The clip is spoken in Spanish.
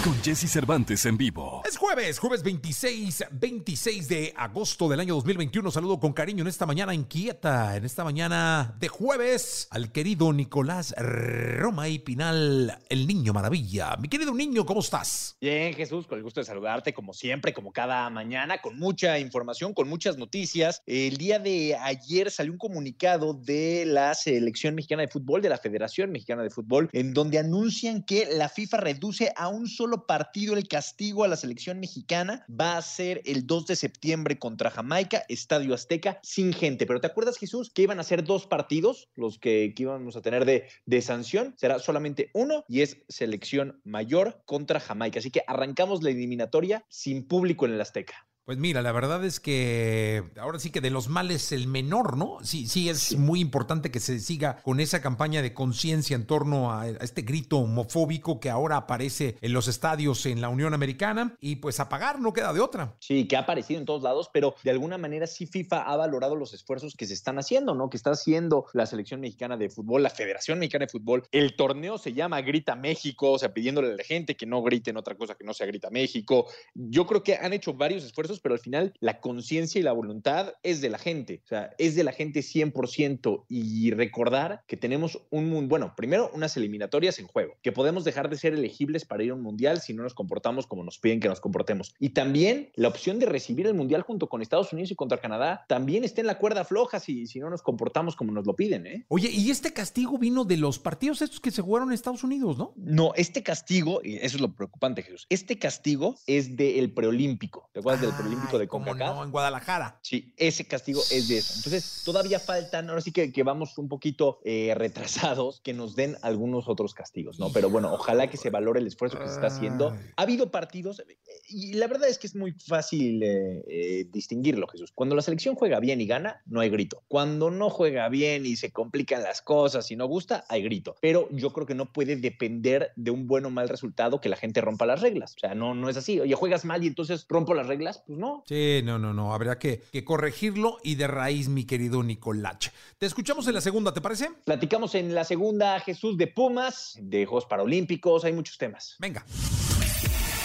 Con Jesse Cervantes en vivo. Es jueves, jueves 26, 26 de agosto del año 2021. Saludo con cariño en esta mañana inquieta, en esta mañana de jueves, al querido Nicolás Romay Pinal, el niño maravilla. Mi querido niño, ¿cómo estás? Bien, Jesús, con el gusto de saludarte, como siempre, como cada mañana, con mucha información, con muchas noticias. El día de ayer salió un comunicado de la Selección Mexicana de Fútbol, de la Federación Mexicana de Fútbol, en donde anuncian que la FIFA reduce a un solo partido el castigo a la selección mexicana. Va a ser el 2 de septiembre contra Jamaica, Estadio Azteca, sin gente. Pero ¿te acuerdas, Jesús, que iban a ser dos partidos los que, que íbamos a tener de, de sanción? Será solamente uno y es selección mayor contra Jamaica. Así que arrancamos la eliminatoria sin público en el Azteca. Pues mira, la verdad es que ahora sí que de los males el menor, ¿no? Sí, sí, es muy importante que se siga con esa campaña de conciencia en torno a, a, este grito homofóbico que ahora aparece en los estadios en la Unión Americana y pues apagar no queda de otra. Sí, que ha aparecido en todos lados, pero de alguna manera sí FIFA ha valorado los esfuerzos que se están haciendo, ¿no? Que está haciendo la selección mexicana de fútbol, la Federación Mexicana de Fútbol. El torneo se llama Grita México, o sea, pidiéndole a la gente que no griten otra cosa que no sea Grita México. Yo creo que han hecho varios esfuerzos pero al final la conciencia y la voluntad es de la gente, o sea, es de la gente 100% y recordar que tenemos un, bueno, primero unas eliminatorias en juego, que podemos dejar de ser elegibles para ir a un mundial si no nos comportamos como nos piden que nos comportemos. Y también la opción de recibir el mundial junto con Estados Unidos y contra Canadá también está en la cuerda floja si, si no nos comportamos como nos lo piden, ¿eh? Oye, y este castigo vino de los partidos estos que se jugaron en Estados Unidos, ¿no? No, este castigo, y eso es lo preocupante, Jesús, este castigo es del preolímpico, ¿te acuerdas ah, del preolímpico de CONCACAF? No, en Guadalajara. Sí, ese castigo es de eso. Entonces, todavía faltan, ahora sí que, que vamos un poquito eh, retrasados, que nos den algunos otros castigos, ¿no? Pero bueno, ojalá que se valore el esfuerzo que se está haciendo. Ha habido partidos, y la verdad es que es muy fácil eh, eh, distinguirlo, Jesús. Cuando la selección juega bien y gana, no hay grito. Cuando no juega bien y se complican las cosas y no gusta, hay grito. Pero yo creo que no puede depender de un buen o mal resultado que la gente rompa las reglas. O sea, no, no es así. Oye, juegas mal y entonces rompo las reglas, pues no. Sí, no, no, no. Habría que, que corregirlo y de raíz, mi querido Nicolach. Te escuchamos en la segunda, ¿te parece? Platicamos en la segunda, Jesús, de Pumas, de Juegos Paralímpicos, hay muchos temas. Venga.